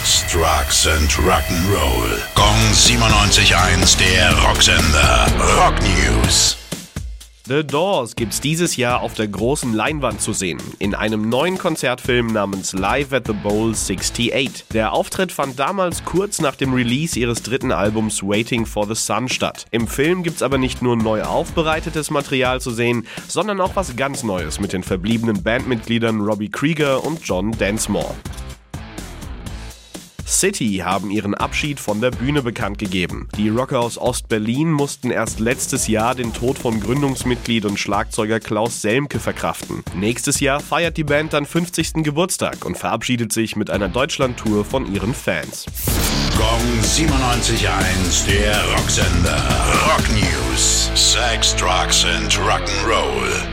Sex, Drugs and Rock'n'Roll. Gong 97.1, der Rocksender. Rock News. The Doors gibt's dieses Jahr auf der großen Leinwand zu sehen, in einem neuen Konzertfilm namens Live at the Bowl 68. Der Auftritt fand damals kurz nach dem Release ihres dritten Albums Waiting for the Sun statt. Im Film gibt's aber nicht nur neu aufbereitetes Material zu sehen, sondern auch was ganz Neues mit den verbliebenen Bandmitgliedern Robbie Krieger und John Densmore. City haben ihren Abschied von der Bühne bekannt gegeben. Die Rocker aus Ost-Berlin mussten erst letztes Jahr den Tod von Gründungsmitglied und Schlagzeuger Klaus Selmke verkraften. Nächstes Jahr feiert die Band dann 50. Geburtstag und verabschiedet sich mit einer Deutschland-Tour von ihren Fans. Gong 97.1, der Rocksender. Rock News. Sex, Drugs and Rock'n'Roll.